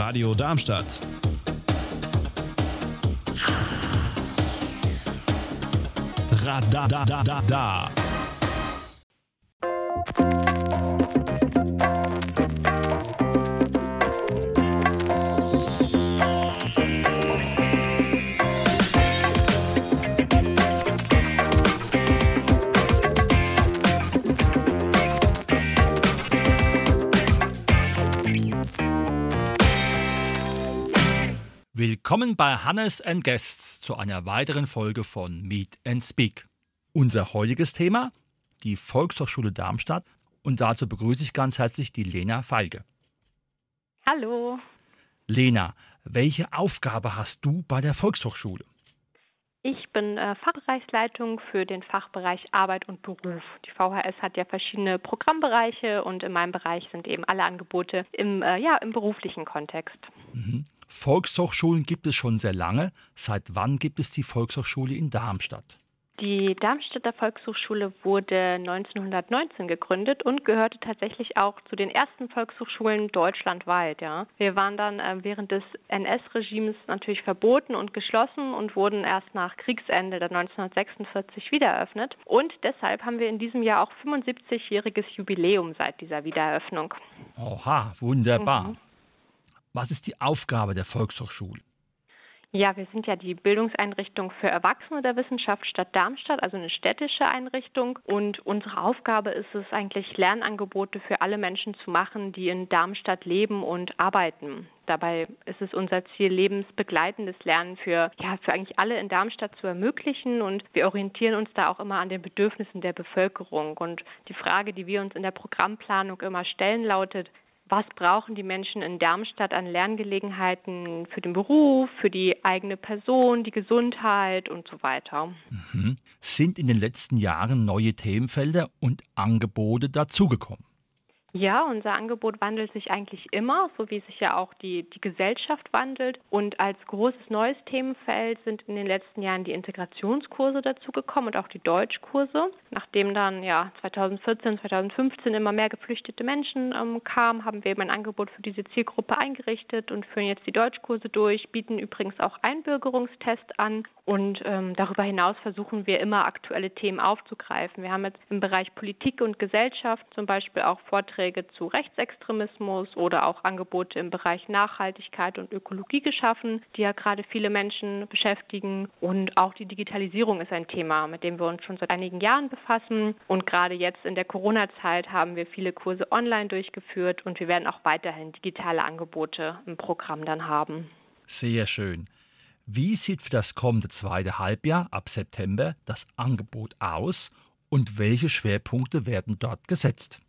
Radio Darmstadt. Radadadada. Willkommen bei Hannes and Guests zu einer weiteren Folge von Meet and Speak. Unser heutiges Thema, die Volkshochschule Darmstadt. Und dazu begrüße ich ganz herzlich die Lena Feige. Hallo. Lena, welche Aufgabe hast du bei der Volkshochschule? Ich bin äh, Fachbereichsleitung für den Fachbereich Arbeit und Beruf. Die VHS hat ja verschiedene Programmbereiche und in meinem Bereich sind eben alle Angebote im, äh, ja, im beruflichen Kontext. Mhm. Volkshochschulen gibt es schon sehr lange. Seit wann gibt es die Volkshochschule in Darmstadt? Die Darmstädter Volkshochschule wurde 1919 gegründet und gehörte tatsächlich auch zu den ersten Volkshochschulen deutschlandweit. Ja. Wir waren dann äh, während des NS-Regimes natürlich verboten und geschlossen und wurden erst nach Kriegsende der 1946 wieder eröffnet. Und deshalb haben wir in diesem Jahr auch 75-jähriges Jubiläum seit dieser Wiedereröffnung. Oha, wunderbar. Mhm. Was ist die Aufgabe der Volkshochschule? Ja, wir sind ja die Bildungseinrichtung für Erwachsene der Wissenschaft Stadt Darmstadt, also eine städtische Einrichtung. Und unsere Aufgabe ist es eigentlich, Lernangebote für alle Menschen zu machen, die in Darmstadt leben und arbeiten. Dabei ist es unser Ziel, lebensbegleitendes Lernen für, ja, für eigentlich alle in Darmstadt zu ermöglichen. Und wir orientieren uns da auch immer an den Bedürfnissen der Bevölkerung. Und die Frage, die wir uns in der Programmplanung immer stellen, lautet, was brauchen die Menschen in Darmstadt an Lerngelegenheiten für den Beruf, für die eigene Person, die Gesundheit und so weiter. Mhm. Sind in den letzten Jahren neue Themenfelder und Angebote dazugekommen? Ja, unser Angebot wandelt sich eigentlich immer, so wie sich ja auch die, die Gesellschaft wandelt. Und als großes neues Themenfeld sind in den letzten Jahren die Integrationskurse dazugekommen und auch die Deutschkurse. Nachdem dann ja 2014, 2015 immer mehr geflüchtete Menschen ähm, kamen, haben wir eben ein Angebot für diese Zielgruppe eingerichtet und führen jetzt die Deutschkurse durch, bieten übrigens auch Einbürgerungstest an und ähm, darüber hinaus versuchen wir immer aktuelle Themen aufzugreifen. Wir haben jetzt im Bereich Politik und Gesellschaft zum Beispiel auch Vorträge Beiträge zu Rechtsextremismus oder auch Angebote im Bereich Nachhaltigkeit und Ökologie geschaffen, die ja gerade viele Menschen beschäftigen. Und auch die Digitalisierung ist ein Thema, mit dem wir uns schon seit einigen Jahren befassen. Und gerade jetzt in der Corona-Zeit haben wir viele Kurse online durchgeführt und wir werden auch weiterhin digitale Angebote im Programm dann haben. Sehr schön. Wie sieht für das kommende zweite Halbjahr ab September das Angebot aus und welche Schwerpunkte werden dort gesetzt?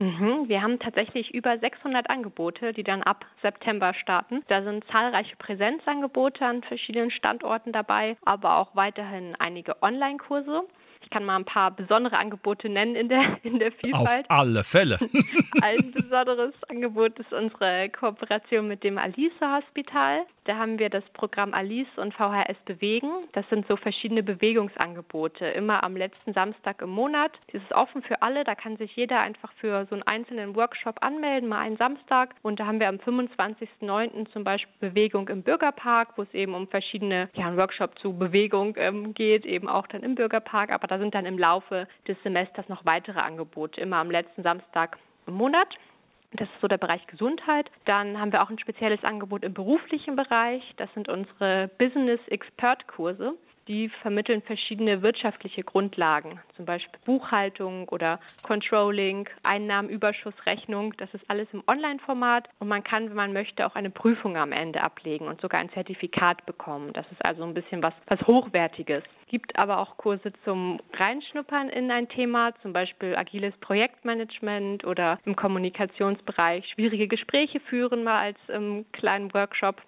Mhm, wir haben tatsächlich über 600 Angebote, die dann ab September starten. Da sind zahlreiche Präsenzangebote an verschiedenen Standorten dabei, aber auch weiterhin einige Online-Kurse. Ich kann mal ein paar besondere Angebote nennen in der, in der Vielfalt. Auf alle Fälle. ein besonderes Angebot ist unsere Kooperation mit dem Alice Hospital. Da haben wir das Programm Alice und VHS Bewegen. Das sind so verschiedene Bewegungsangebote, immer am letzten Samstag im Monat. Das ist offen für alle, da kann sich jeder einfach für so einen einzelnen Workshop anmelden, mal einen Samstag. Und da haben wir am 25.09. zum Beispiel Bewegung im Bürgerpark, wo es eben um verschiedene, ja, ein Workshop zu Bewegung ähm, geht, eben auch dann im Bürgerpark. Aber da sind dann im Laufe des Semesters noch weitere Angebote, immer am letzten Samstag im Monat. Das ist so der Bereich Gesundheit. Dann haben wir auch ein spezielles Angebot im beruflichen Bereich. Das sind unsere Business Expert Kurse. Die vermitteln verschiedene wirtschaftliche Grundlagen, zum Beispiel Buchhaltung oder Controlling, Einnahmenüberschussrechnung. Das ist alles im Online-Format und man kann, wenn man möchte, auch eine Prüfung am Ende ablegen und sogar ein Zertifikat bekommen. Das ist also ein bisschen was, was Hochwertiges. Gibt aber auch Kurse zum Reinschnuppern in ein Thema, zum Beispiel agiles Projektmanagement oder im Kommunikationsbereich schwierige Gespräche führen, mal als ähm, kleinen Workshop.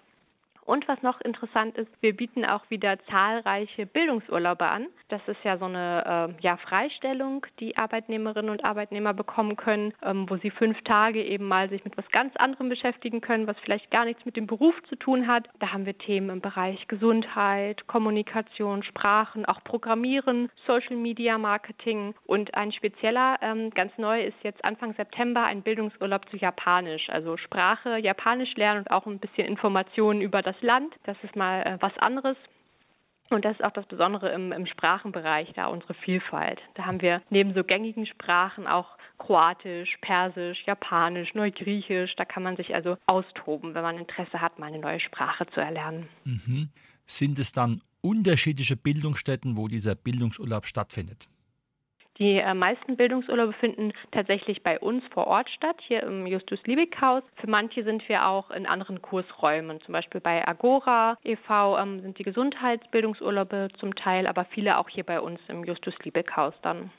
Und was noch interessant ist, wir bieten auch wieder zahlreiche Bildungsurlaube an. Das ist ja so eine äh, ja, Freistellung, die Arbeitnehmerinnen und Arbeitnehmer bekommen können, ähm, wo sie fünf Tage eben mal sich mit was ganz anderem beschäftigen können, was vielleicht gar nichts mit dem Beruf zu tun hat. Da haben wir Themen im Bereich Gesundheit, Kommunikation, Sprachen, auch Programmieren, Social Media Marketing und ein spezieller, ähm, ganz neu ist jetzt Anfang September ein Bildungsurlaub zu Japanisch, also Sprache, Japanisch lernen und auch ein bisschen Informationen über das Land. Das ist mal äh, was anderes. Und das ist auch das Besondere im, im, Sprachenbereich, da unsere Vielfalt. Da haben wir neben so gängigen Sprachen auch Kroatisch, Persisch, Japanisch, Neugriechisch. Da kann man sich also austoben, wenn man Interesse hat, mal eine neue Sprache zu erlernen. Mhm. Sind es dann unterschiedliche Bildungsstätten, wo dieser Bildungsurlaub stattfindet? Die äh, meisten Bildungsurlaube finden tatsächlich bei uns vor Ort statt, hier im Justus-Liebig-Haus. Für manche sind wir auch in anderen Kursräumen, zum Beispiel bei Agora e.V. Ähm, sind die Gesundheitsbildungsurlaube zum Teil, aber viele auch hier bei uns im Justus-Liebig-Haus dann.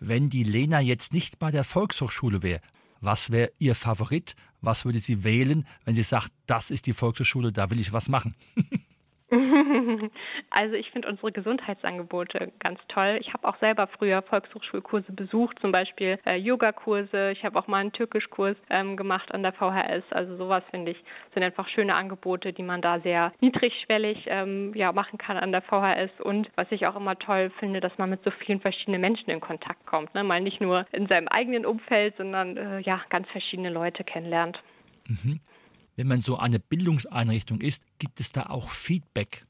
Wenn die Lena jetzt nicht bei der Volkshochschule wäre, was wäre ihr Favorit? Was würde sie wählen, wenn sie sagt, das ist die Volkshochschule, da will ich was machen? Also ich finde unsere Gesundheitsangebote ganz toll. Ich habe auch selber früher Volkshochschulkurse besucht, zum Beispiel äh, Yogakurse. Ich habe auch mal einen Türkischkurs ähm, gemacht an der VHS. Also sowas finde ich sind einfach schöne Angebote, die man da sehr niedrigschwellig ähm, ja machen kann an der VHS. Und was ich auch immer toll finde, dass man mit so vielen verschiedenen Menschen in Kontakt kommt. Ne? Mal nicht nur in seinem eigenen Umfeld, sondern äh, ja ganz verschiedene Leute kennenlernt. Mhm wenn man so eine Bildungseinrichtung ist, gibt es da auch Feedback?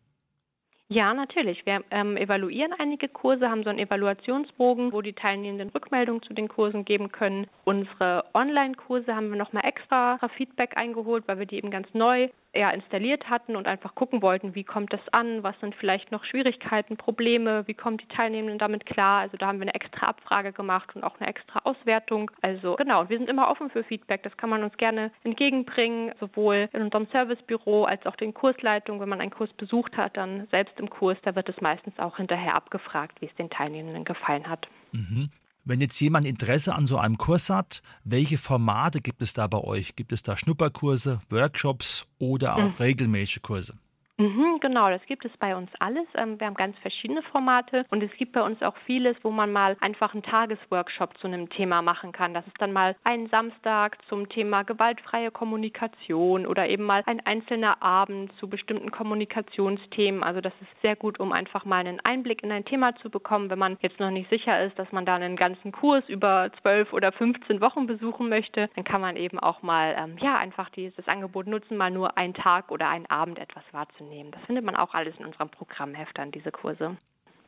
Ja, natürlich. Wir ähm, evaluieren einige Kurse, haben so einen Evaluationsbogen, wo die Teilnehmenden Rückmeldungen zu den Kursen geben können. Unsere Online-Kurse haben wir nochmal extra Feedback eingeholt, weil wir die eben ganz neu ja, installiert hatten und einfach gucken wollten, wie kommt das an, was sind vielleicht noch Schwierigkeiten, Probleme, wie kommen die Teilnehmenden damit klar. Also da haben wir eine extra Abfrage gemacht und auch eine extra Auswertung. Also genau, wir sind immer offen für Feedback. Das kann man uns gerne entgegenbringen, sowohl in unserem Servicebüro als auch den Kursleitungen. Wenn man einen Kurs besucht hat, dann selbst im Kurs, da wird es meistens auch hinterher abgefragt, wie es den Teilnehmenden gefallen hat. Mhm. Wenn jetzt jemand Interesse an so einem Kurs hat, welche Formate gibt es da bei euch? Gibt es da Schnupperkurse, Workshops oder auch mhm. regelmäßige Kurse? Mhm, genau, das gibt es bei uns alles. Ähm, wir haben ganz verschiedene Formate und es gibt bei uns auch vieles, wo man mal einfach einen Tagesworkshop zu einem Thema machen kann. Das ist dann mal ein Samstag zum Thema gewaltfreie Kommunikation oder eben mal ein einzelner Abend zu bestimmten Kommunikationsthemen. Also das ist sehr gut, um einfach mal einen Einblick in ein Thema zu bekommen, wenn man jetzt noch nicht sicher ist, dass man da einen ganzen Kurs über zwölf oder 15 Wochen besuchen möchte. Dann kann man eben auch mal ähm, ja einfach dieses Angebot nutzen, mal nur einen Tag oder einen Abend etwas wahrzunehmen teilnehmen. Das findet man auch alles in unserem Programmheft an, diese Kurse.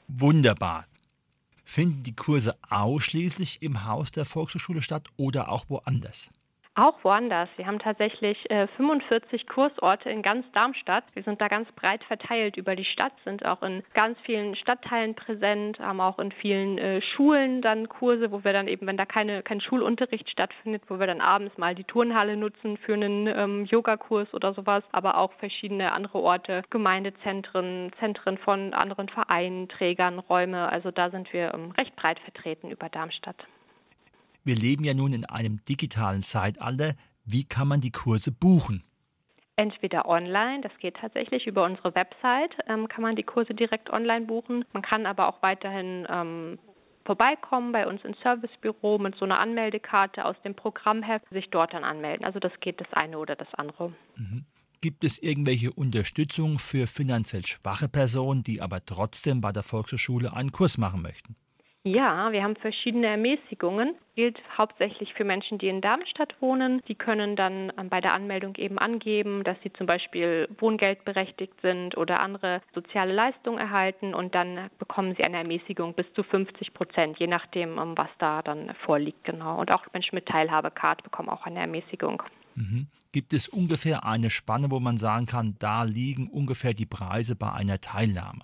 Wunderbar. Finden die Kurse ausschließlich im Haus der Volkshochschule statt oder auch woanders? Auch woanders. Wir haben tatsächlich äh, 45 Kursorte in ganz Darmstadt. Wir sind da ganz breit verteilt über die Stadt, sind auch in ganz vielen Stadtteilen präsent, haben auch in vielen äh, Schulen dann Kurse, wo wir dann eben, wenn da keine, kein Schulunterricht stattfindet, wo wir dann abends mal die Turnhalle nutzen für einen ähm, Yogakurs oder sowas, aber auch verschiedene andere Orte, Gemeindezentren, Zentren von anderen Vereinen, Trägern, Räume. Also da sind wir ähm, recht breit vertreten über Darmstadt. Wir leben ja nun in einem digitalen Zeitalter. Wie kann man die Kurse buchen? Entweder online, das geht tatsächlich über unsere Website, ähm, kann man die Kurse direkt online buchen. Man kann aber auch weiterhin ähm, vorbeikommen bei uns ins Servicebüro mit so einer Anmeldekarte aus dem Programmheft, sich dort dann anmelden. Also das geht das eine oder das andere. Mhm. Gibt es irgendwelche Unterstützung für finanziell schwache Personen, die aber trotzdem bei der Volkshochschule einen Kurs machen möchten? Ja, wir haben verschiedene Ermäßigungen. Gilt hauptsächlich für Menschen, die in Darmstadt wohnen. Die können dann ähm, bei der Anmeldung eben angeben, dass sie zum Beispiel wohngeldberechtigt sind oder andere soziale Leistungen erhalten und dann bekommen sie eine Ermäßigung bis zu 50 Prozent, je nachdem, ähm, was da dann vorliegt, genau. Und auch Menschen mit Teilhabecard bekommen auch eine Ermäßigung. Mhm. Gibt es ungefähr eine Spanne, wo man sagen kann, da liegen ungefähr die Preise bei einer Teilnahme?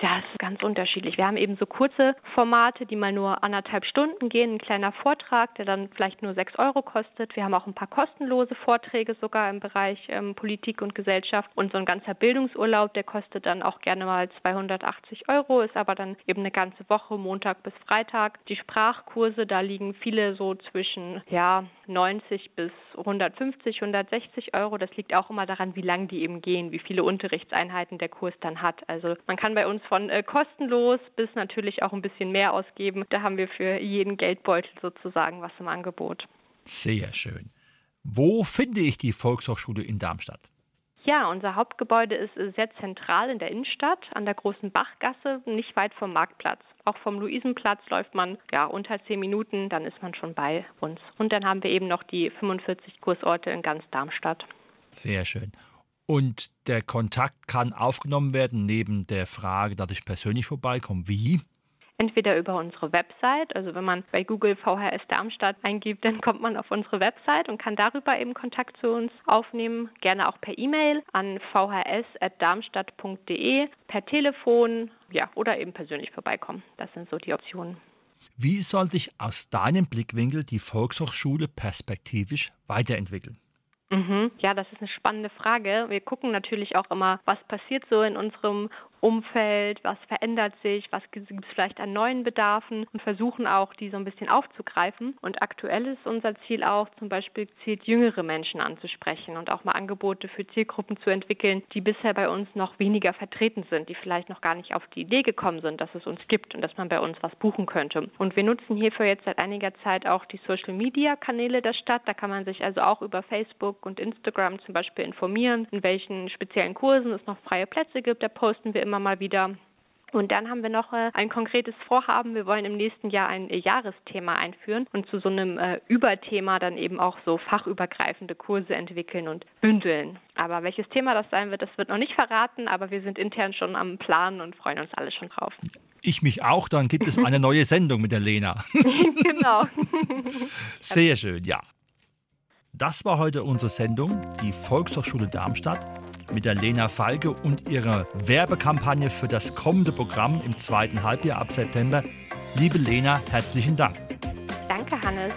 Das ist ganz unterschiedlich. Wir haben eben so kurze Formate, die mal nur anderthalb Stunden gehen, ein kleiner Vortrag, der dann vielleicht nur sechs Euro kostet. Wir haben auch ein paar kostenlose Vorträge sogar im Bereich ähm, Politik und Gesellschaft und so ein ganzer Bildungsurlaub, der kostet dann auch gerne mal 280 Euro, ist aber dann eben eine ganze Woche, Montag bis Freitag. Die Sprachkurse, da liegen viele so zwischen ja 90 bis 150, 160 Euro. Das liegt auch immer daran, wie lang die eben gehen, wie viele Unterrichtseinheiten der Kurs dann hat. Also man kann bei uns von äh, kostenlos bis natürlich auch ein bisschen mehr ausgeben. Da haben wir für jeden Geldbeutel sozusagen was im Angebot. Sehr schön. Wo finde ich die Volkshochschule in Darmstadt? Ja, unser Hauptgebäude ist äh, sehr zentral in der Innenstadt, an der großen Bachgasse, nicht weit vom Marktplatz. Auch vom Luisenplatz läuft man ja unter zehn Minuten, dann ist man schon bei uns. Und dann haben wir eben noch die 45 Kursorte in ganz Darmstadt. Sehr schön. Und der Kontakt kann aufgenommen werden neben der Frage, dass ich persönlich vorbeikomme. Wie? Entweder über unsere Website, also wenn man bei Google VHS Darmstadt eingibt, dann kommt man auf unsere Website und kann darüber eben Kontakt zu uns aufnehmen. Gerne auch per E-Mail an vhs.darmstadt.de, per Telefon, ja, oder eben persönlich vorbeikommen. Das sind so die Optionen. Wie soll sich aus deinem Blickwinkel die Volkshochschule perspektivivisch weiterentwickeln? Mhm. Ja, das ist eine spannende Frage. Wir gucken natürlich auch immer, was passiert so in unserem Umfeld, was verändert sich, was gibt es vielleicht an neuen Bedarfen und versuchen auch, die so ein bisschen aufzugreifen. Und aktuell ist unser Ziel auch, zum Beispiel gezielt jüngere Menschen anzusprechen und auch mal Angebote für Zielgruppen zu entwickeln, die bisher bei uns noch weniger vertreten sind, die vielleicht noch gar nicht auf die Idee gekommen sind, dass es uns gibt und dass man bei uns was buchen könnte. Und wir nutzen hierfür jetzt seit einiger Zeit auch die Social Media Kanäle der Stadt. Da kann man sich also auch über Facebook und Instagram zum Beispiel informieren, in welchen speziellen Kursen es noch freie Plätze gibt. Da posten wir immer mal wieder und dann haben wir noch äh, ein konkretes Vorhaben. Wir wollen im nächsten Jahr ein äh, Jahresthema einführen und zu so einem äh, Überthema dann eben auch so fachübergreifende Kurse entwickeln und bündeln. Aber welches Thema das sein wird, das wird noch nicht verraten, aber wir sind intern schon am Planen und freuen uns alle schon drauf. Ich mich auch, dann gibt es eine neue Sendung mit der Lena. genau. Sehr schön, ja. Das war heute unsere Sendung, die Volkshochschule Darmstadt mit der Lena Falke und ihrer Werbekampagne für das kommende Programm im zweiten Halbjahr ab September. Liebe Lena, herzlichen Dank. Danke, Hannes.